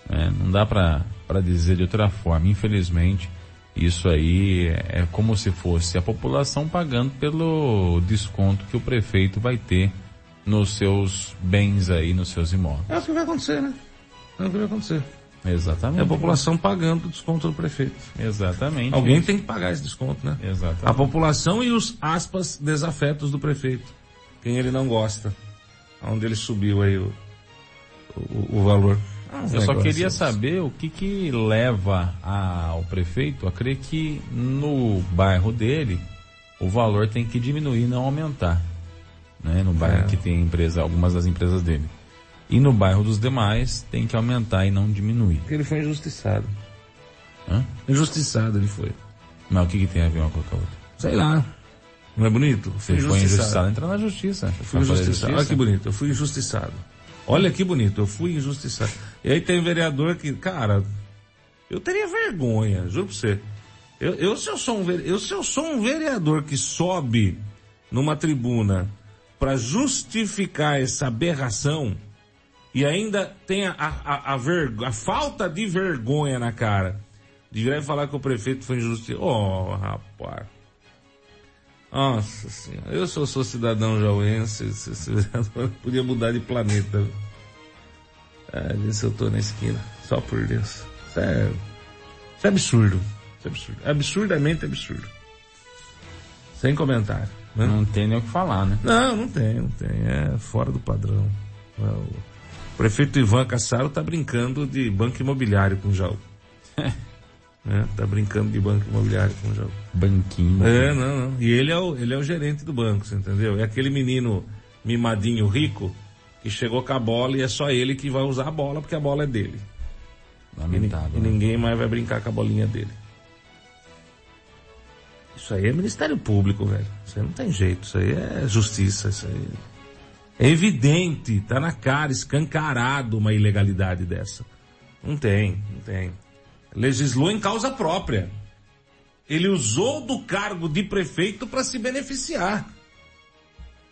né? Não dá pra dizer de outra forma. Infelizmente, isso aí é é como se fosse a população pagando pelo desconto que o prefeito vai ter nos seus bens aí, nos seus imóveis. É o que vai acontecer, né? É o que vai acontecer. Exatamente. É a população pagando o desconto do prefeito. Exatamente. Alguém isso. tem que pagar esse desconto, né? Exatamente. A população e os, aspas, desafetos do prefeito. Quem ele não gosta. Onde ele subiu aí o, o, o valor. Ah, Eu só queria saber o que que leva a- ao prefeito a crer que no bairro dele o valor tem que diminuir, não aumentar. Né? No bairro É. que tem empresa, algumas das empresas dele. E no bairro dos demais tem que aumentar e não diminuir. Porque ele foi injustiçado. Hã? Injustiçado ele foi. Mas o que, que tem a ver uma com a outra? Sei lá. Não é bonito? Se ele foi injustiçado, entra na justiça. Eu fui injustiçado. Olha que bonito, eu fui injustiçado. Olha que bonito, eu fui injustiçado. E aí tem vereador que, cara, eu teria vergonha, juro pra você. Eu, eu, se, eu, sou um, eu, se eu sou um vereador que sobe numa tribuna para justificar essa aberração e ainda tem a, a, a, ver- a falta de vergonha na cara de virar e falar que o prefeito foi injustiçado. Oh, rapaz. Nossa senhora, eu sou, sou cidadão jauense, (laughs) podia mudar de planeta. Ah, vê se eu tô na esquina, só por Deus. Isso é, isso é absurdo. Isso é absurdo. Absurdamente absurdo. Sem comentário. né? Não tem nem o que falar, né? Não, não tem, não tem. É fora do padrão. É, O prefeito Ivan Cassaro tá brincando de banco imobiliário com o Jaú. (laughs) É, tá brincando de banco imobiliário com o Jaú. Banquinho. É, não, não. E ele é, o, ele é o gerente do banco, você entendeu? É aquele menino mimadinho rico que chegou com a bola e é só ele que vai usar a bola porque a bola é dele. Lamentável. E, e ninguém mais vai brincar com a bolinha dele. Isso aí é Ministério Público, velho. Isso aí não tem jeito. Isso aí é justiça. Isso aí é evidente, tá na cara, escancarado uma ilegalidade dessa. Não tem, não tem. Legislou em causa própria. Ele usou do cargo de prefeito para se beneficiar.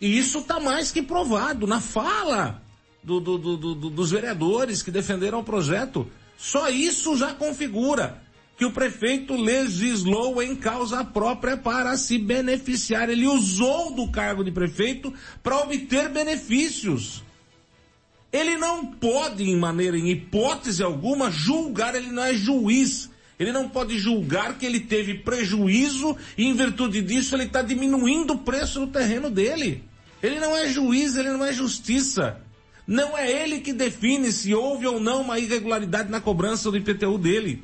E isso está mais que provado na fala do- do- do- do- do- dos vereadores que defenderam o projeto. Só isso já configura que o prefeito legislou em causa própria para se beneficiar. Ele usou do cargo de prefeito para obter benefícios. Ele não pode, em maneira, em hipótese alguma, julgar, ele não é juiz. Ele não pode julgar que ele teve prejuízo e, em virtude disso, ele está diminuindo o preço do terreno dele. Ele não é juiz, ele não é justiça. Não é ele que define se houve ou não uma irregularidade na cobrança do IPTU dele.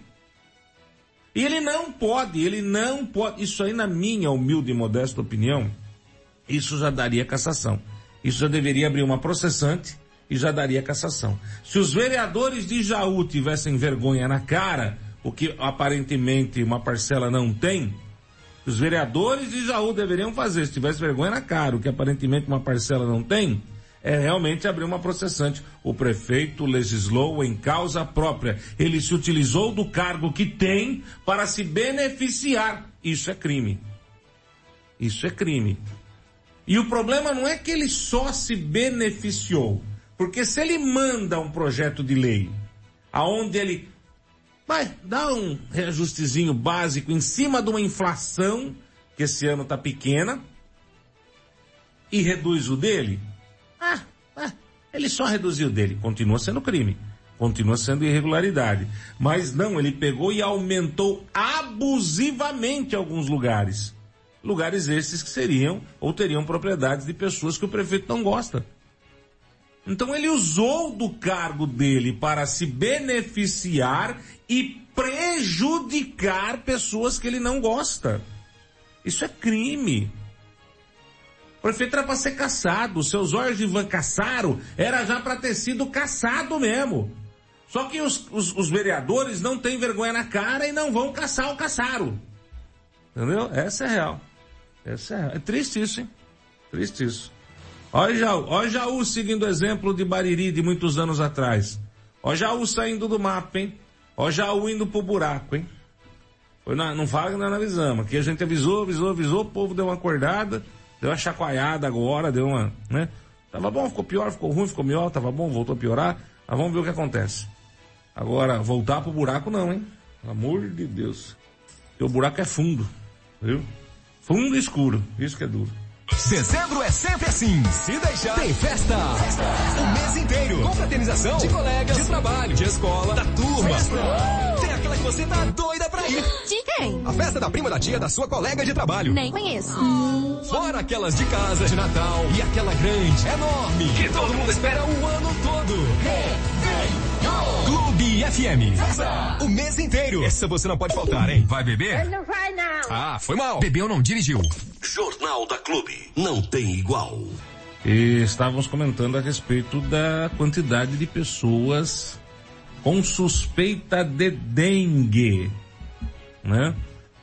E ele não pode, ele não pode. Isso aí, na minha humilde e modesta opinião, isso já daria cassação. Isso já deveria abrir uma processante e já daria cassação. Se os vereadores de Jaú tivessem vergonha na cara, o que aparentemente uma parcela não tem, os vereadores de Jaú deveriam fazer, se tivesse vergonha na cara, o que aparentemente uma parcela não tem, é realmente abrir uma processante. O prefeito legislou em causa própria. Ele se utilizou do cargo que tem para se beneficiar. Isso é crime. Isso é crime. E o problema não é que ele só se beneficiou. Porque se ele manda um projeto de lei aonde ele Vai, dá um reajustezinho básico em cima de uma inflação, que esse ano tá pequena, e reduz o dele. Ah, ah, ele só reduziu o dele. Continua sendo crime. Continua sendo irregularidade. Mas não, ele pegou e aumentou abusivamente alguns lugares. Lugares esses que seriam ou teriam propriedades de pessoas que o prefeito não gosta. Então ele usou do cargo dele para se beneficiar e prejudicar pessoas que ele não gosta. Isso é crime. O prefeito era para ser caçado. Seus olhos de Ivan Caçaro era já para ter sido caçado mesmo. Só que os, os, os, vereadores não têm vergonha na cara e não vão caçar o Caçaro. Entendeu? Essa é real. Essa é real. É triste isso, hein? Triste isso. Olha Jaú, olha Jaú seguindo o exemplo de Bariri de muitos anos atrás. Olha Jaú saindo do mapa, hein? Olha Jaú indo pro buraco, hein? Foi na, não fala que nós não avisamos. Aqui a gente avisou, avisou, avisou, o povo deu uma acordada, deu uma chacoalhada agora, deu uma, né? Tava bom, ficou pior, ficou ruim, ficou melhor, tava bom, voltou a piorar. Mas vamos ver o que acontece. Agora, voltar pro buraco não, hein? Pelo amor de Deus. Porque o buraco é fundo, viu? Fundo e escuro. Isso que é duro. Dezembro é sempre assim. Se deixar, tem festa. O mês inteiro. Confraternização de colegas, de trabalho, de escola, da turma. Tem aquela que você tá doida pra ir. De quem? A festa da prima da tia da sua colega de trabalho. Nem conheço. Fora aquelas de casa, de Natal e aquela grande, enorme, que todo mundo espera o ano todo. Clube FM. O mês inteiro. Essa você não pode faltar, hein? Vai beber? Não vai não. Ah, foi mal. Bebeu, não dirigiu. Jornal da Clube. Não tem igual. E estávamos comentando a respeito da quantidade de pessoas com suspeita de dengue, né?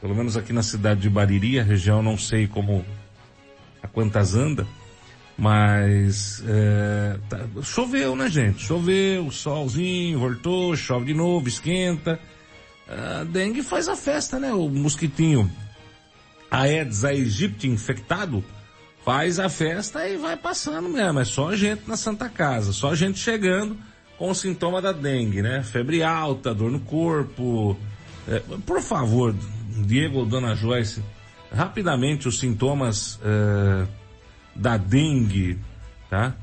Pelo menos aqui na cidade de Bariri, a região não sei como a quantas anda, mas é, tá, choveu, né, gente? Choveu, solzinho, voltou, chove de novo, esquenta. A dengue faz a festa, né? O mosquitinho Aedes aegypti infectado faz a festa e vai passando mesmo. É só gente na Santa Casa, só gente chegando com o sintoma da dengue, né? Febre alta, dor no corpo. É, por favor, Diego ou Dona Joyce, rapidamente os sintomas é, da dengue, tá?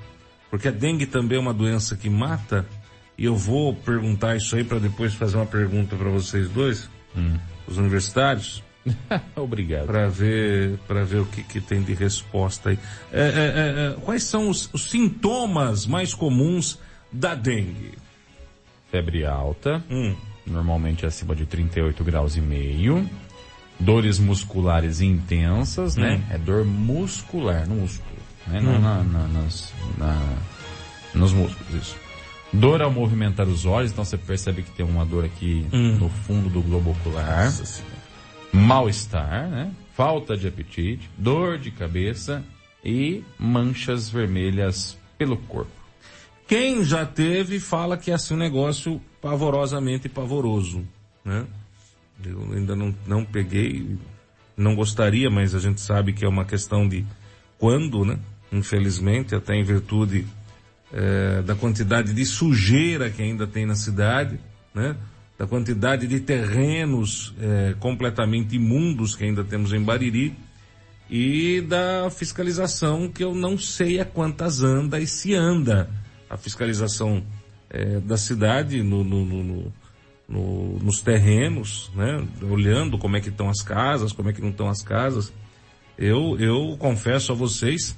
Porque a dengue também é uma doença que mata. E eu vou perguntar isso aí para depois fazer uma pergunta para vocês dois, Hum. os universitários. (laughs) Obrigado. Para ver, para ver o que, que tem de resposta aí. É, é, é, é, quais são os, os sintomas mais comuns da dengue? Febre alta, Hum. normalmente acima de 38 graus e meio. Dores musculares intensas, né? Hum. É dor muscular, no músculo, né? Não Hum. na, na- nas, na- nos músculos, isso. Dor ao movimentar os olhos, então você percebe que tem uma dor aqui Hum. no fundo do globo ocular. Mal-estar, né? Falta de apetite, dor de cabeça e manchas vermelhas pelo corpo. Quem já teve fala que é assim um negócio pavorosamente pavoroso, né? Eu ainda não, não peguei, não gostaria, mas a gente sabe que é uma questão de quando, né? Infelizmente, até em virtude eh, da quantidade de sujeira que ainda tem na cidade, né? Da quantidade de terrenos eh, completamente imundos que ainda temos em Bariri e da fiscalização que eu não sei a quantas anda e se anda a fiscalização eh, da cidade no, no- no- no- no- nos terrenos, né? Olhando como é que estão as casas, como é que não estão as casas. Eu, eu confesso a vocês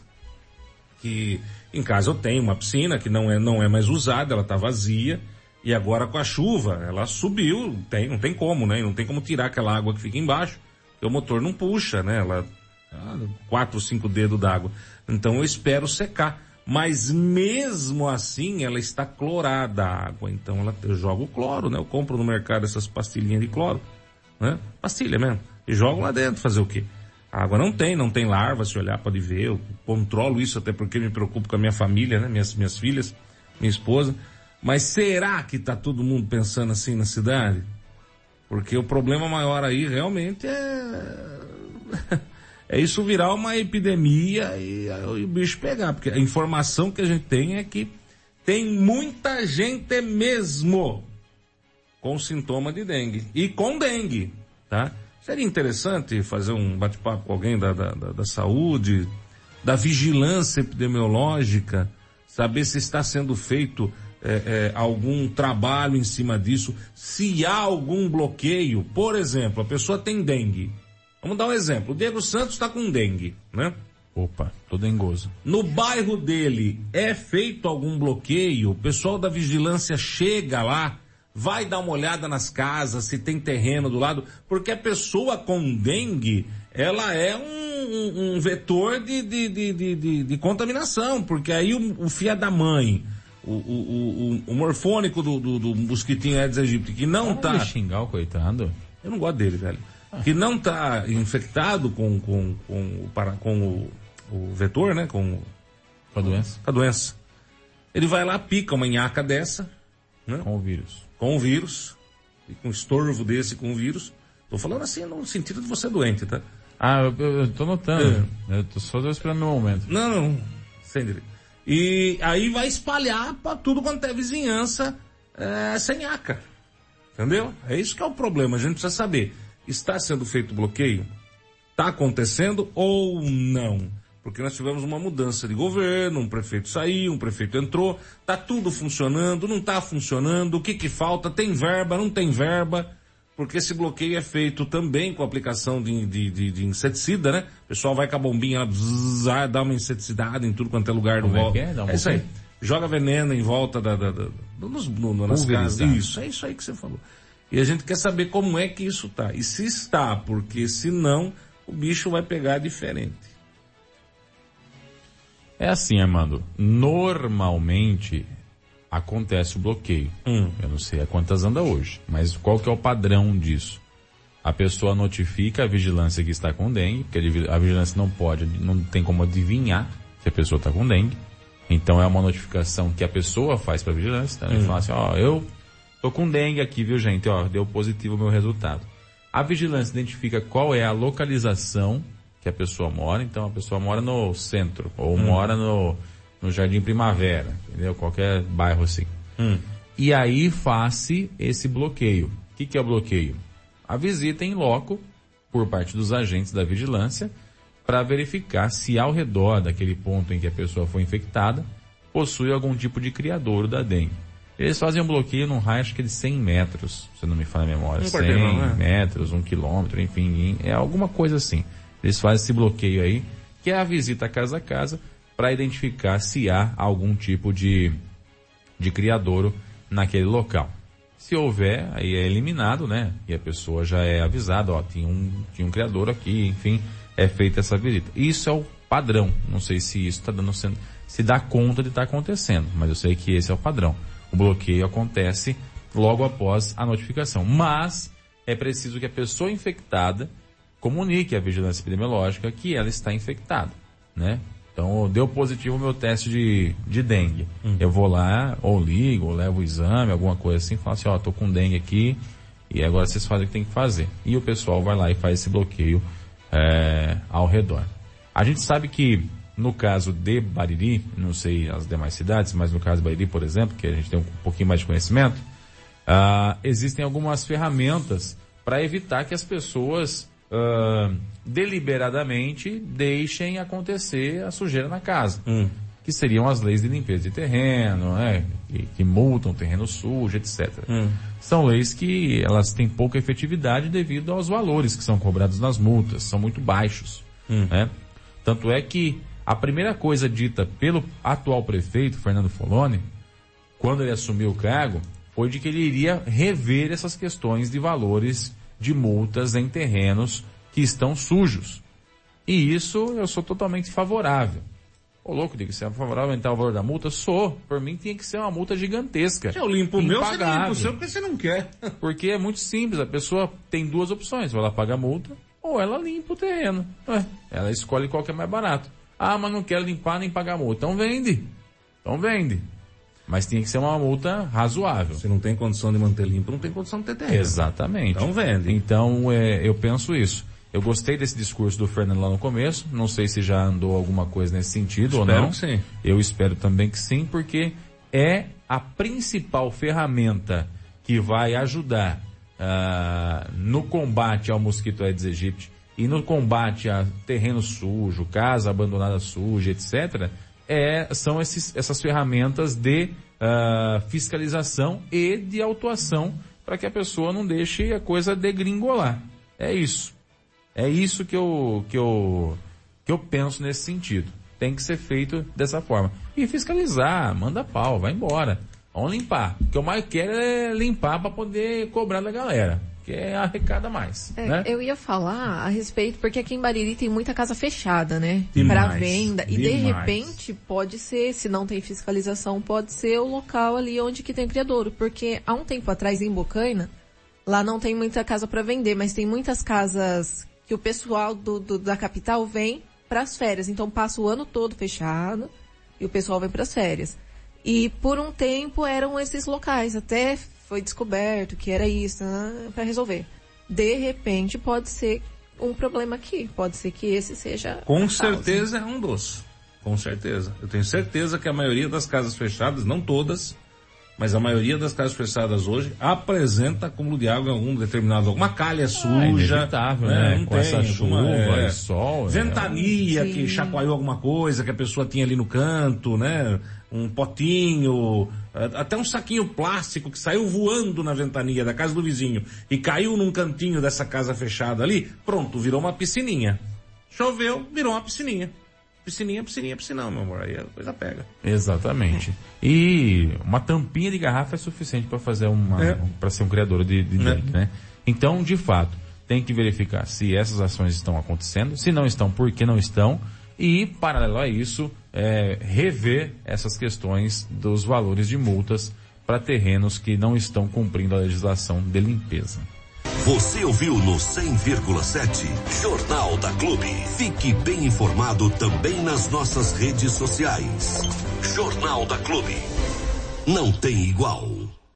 que em casa eu tenho uma piscina que não é, não é mais usada, ela está vazia, e agora com a chuva, ela subiu, tem, não tem como, né? Não tem como tirar aquela água que fica embaixo, o motor não puxa, né? Ela, ah, quatro, cinco dedos d'água. Então eu espero secar. Mas mesmo assim, ela está clorada a água. Então ela, eu jogo cloro, né? Eu compro no mercado essas pastilhinhas de cloro, né? Pastilha mesmo. E jogo lá dentro, fazer o quê? A água não tem, não tem larva, se olhar pode ver. Eu controlo isso até porque me preocupo com a minha família, né? Minhas, minhas filhas, minha esposa. Mas será que tá todo mundo pensando assim na cidade? Porque o problema maior aí realmente é. É isso virar uma epidemia e, aí o bicho pegar. Porque a informação que a gente tem é que tem muita gente mesmo com sintoma de dengue. E com dengue, tá? Seria interessante fazer um bate-papo com alguém da, da, da, da saúde, da vigilância epidemiológica, saber se está sendo feito é, é, algum trabalho em cima disso, se há algum bloqueio. Por exemplo, a pessoa tem dengue. Vamos dar um exemplo. O Diego Santos está com dengue, né? Opa, tô dengoso. No bairro dele é feito algum bloqueio? O pessoal da vigilância chega lá, vai dar uma olhada nas casas, se tem terreno do lado, porque a pessoa com dengue, ela é um, um- um vetor de, de, de, de, de- contaminação, porque aí o, o fia da mãe, o, o, o, o- morfônico do, do, do mosquitinho Aedes aegypti, que não tá... xingar o coitado? Eu não gosto dele, velho. Que não tá infectado com, com, com, o, para- com o, o vetor, né? Com, com a doença. Com a doença. Ele vai lá, pica uma nhaca dessa, né? Com o vírus. Com o vírus. E com um estorvo desse com o vírus. Tô falando assim no sentido de você doente, tá? Ah, eu, eu, eu tô notando. Eu tô só esperando meu momento. Não, não. Sem direito. E aí vai espalhar pra tudo quanto é vizinhança é, sem nhaca. Entendeu? É isso que é o problema. A gente precisa saber. Está sendo feito bloqueio? Está acontecendo ou não? Porque nós tivemos uma mudança de governo, um prefeito saiu, um prefeito entrou, tá tudo funcionando, não tá funcionando, o que que falta? Tem verba, não tem verba? Porque esse bloqueio é feito também com aplicação de, de, de- de inseticida, né? O pessoal vai com a bombinha, bzzz, ah, dá uma inseticiada em tudo quanto é lugar do é volta. é? Um isso aí. Joga veneno em volta da, da, da- no- nas casas. Isso, é isso aí que você falou. E a gente quer saber como é que isso tá. E se está, porque se não, o bicho vai pegar diferente. É assim, Armando. Normalmente acontece o bloqueio. Eu não sei a quantas anda hoje, mas qual que é o padrão disso? A pessoa notifica a vigilância que está com dengue, porque a vigilância não pode, não tem como adivinhar se a pessoa está com dengue. Então é uma notificação que a pessoa faz para a vigilância. Então ele Hum. fala assim, ó, eu tô com dengue aqui, viu gente? Ó, deu positivo o meu resultado. A vigilância identifica qual é a localização que a pessoa mora. Então a pessoa mora no centro ou Hum. mora no, no Jardim Primavera, entendeu? Qualquer bairro assim. Hum. E aí faz-se esse bloqueio. O que, que é o bloqueio? A visita em loco por parte dos agentes da vigilância para verificar se ao redor daquele ponto em que a pessoa foi infectada possui algum tipo de criadouro da dengue. Eles fazem um bloqueio num raio acho que de 100 metros, se não me falha a memória. Um 100 quarteirão, né? metros, um quilômetro, enfim, é alguma coisa assim. Eles fazem esse bloqueio aí, que é a visita casa a casa, para identificar se há algum tipo de, de criadouro naquele local. Se houver, aí é eliminado, né? E a pessoa já é avisada, ó, tinha um, tinha um criador aqui, enfim, é feita essa visita. Isso é o padrão. Não sei se isso está dando sendo, se dá conta de estar acontecendo, mas eu sei que esse é o padrão. O bloqueio acontece logo após a notificação. Mas é preciso que a pessoa infectada comunique à vigilância epidemiológica que ela está infectada, né? Então, deu positivo o meu teste de, de dengue. Eu vou lá, ou ligo, ou levo o exame, alguma coisa assim, falo assim, ó, tô com dengue aqui, e agora vocês fazem o que tem que fazer. E o pessoal vai lá e faz esse bloqueio é, ao redor. A gente sabe que, no caso de Bariri, não sei as demais cidades, mas no caso de Bariri, por exemplo, que a gente tem um pouquinho mais de conhecimento, ah, existem algumas ferramentas para evitar que as pessoas ah, deliberadamente deixem acontecer a sujeira na casa. Que seriam as leis de limpeza de terreno, né? que, que multam terreno sujo, etc. São leis que elas têm pouca efetividade devido aos valores que são cobrados nas multas, são muito baixos. né? Tanto é que a primeira coisa dita pelo atual prefeito, Fernando Foloni, quando ele assumiu o cargo, foi de que ele iria rever essas questões de valores de multas em terrenos que estão sujos. E isso eu sou totalmente favorável. Ô louco, digo, você é favorável a aumentar o valor da multa? Sou. Por mim tinha que ser uma multa gigantesca. Se eu limpo o meu, você Impagável. limpa o seu porque você não quer. (laughs) Porque é muito simples, a pessoa tem duas opções, ou ela paga a multa, ou ela limpa o terreno. Ela escolhe qual que é mais barato. Ah, mas não quer limpar nem pagar a multa. Então vende. Então vende. Mas tinha que ser uma multa razoável. Se não tem condição de manter limpo, não tem condição de ter terreno. Exatamente. Então vende. Então é, eu penso isso. Eu gostei desse discurso do Fernando lá no começo. Não sei se já andou alguma coisa nesse sentido ou Espero não. que sim. Eu espero também que sim, porque é a principal ferramenta que vai ajudar ah, no combate ao mosquito Aedes aegypti e no combate a terreno sujo, casa abandonada suja, etc., é, são esses, essas ferramentas de ah, fiscalização e de autuação para que a pessoa não deixe a coisa degringolar. É isso. É isso que eu, que eu, que eu penso nesse sentido. Tem que ser feito dessa forma. E fiscalizar, manda pau, vai embora. Vamos limpar. O que eu mais quero é limpar para poder cobrar da galera. Que é arrecada mais. É, né? Eu ia falar a respeito, porque aqui em Bariri tem muita casa fechada, né? Para venda. E de demais. repente pode ser, se não tem fiscalização, pode ser o local ali onde que tem criadouro. Porque há um tempo atrás em Bocaina, lá não tem muita casa para vender, mas tem muitas casas que o pessoal do, do- da capital vem para as férias. Então passa o ano todo fechado e o pessoal vem para as férias. E por um tempo eram esses locais, até foi descoberto que era isso, para resolver. De repente pode ser um problema aqui, pode ser que esse seja. Com a causa. certeza é um dos. Com certeza. Eu tenho certeza que a maioria das casas fechadas, não todas, mas a maioria das casas fechadas hoje apresenta acúmulo de água em algum determinado, alguma calha suja. inevitável, né? Não Com tem, essa chuva alguma- e sol, é. Ventania Sim. que chacoalhou alguma coisa que a pessoa tinha ali no canto, né? Um potinho, eh, até um saquinho plástico que saiu voando na ventania da casa do vizinho e caiu num cantinho dessa casa fechada ali, pronto, virou uma piscininha. Choveu, virou uma piscininha. Piscininha, piscininha, piscinão, meu amor. Aí a coisa pega. Exatamente. E uma tampinha de garrafa é suficiente para fazer uma, É. para ser um criador de, de drink, né? Então, de fato, tem que verificar se essas ações estão acontecendo, se não estão, por que não estão, e, paralelo a isso, é, rever essas questões dos valores de multas para terrenos que não estão cumprindo a legislação de limpeza. Você ouviu no 100,7 Jornal da Clube. Fique bem informado também nas nossas redes sociais. Jornal da Clube. Não tem igual.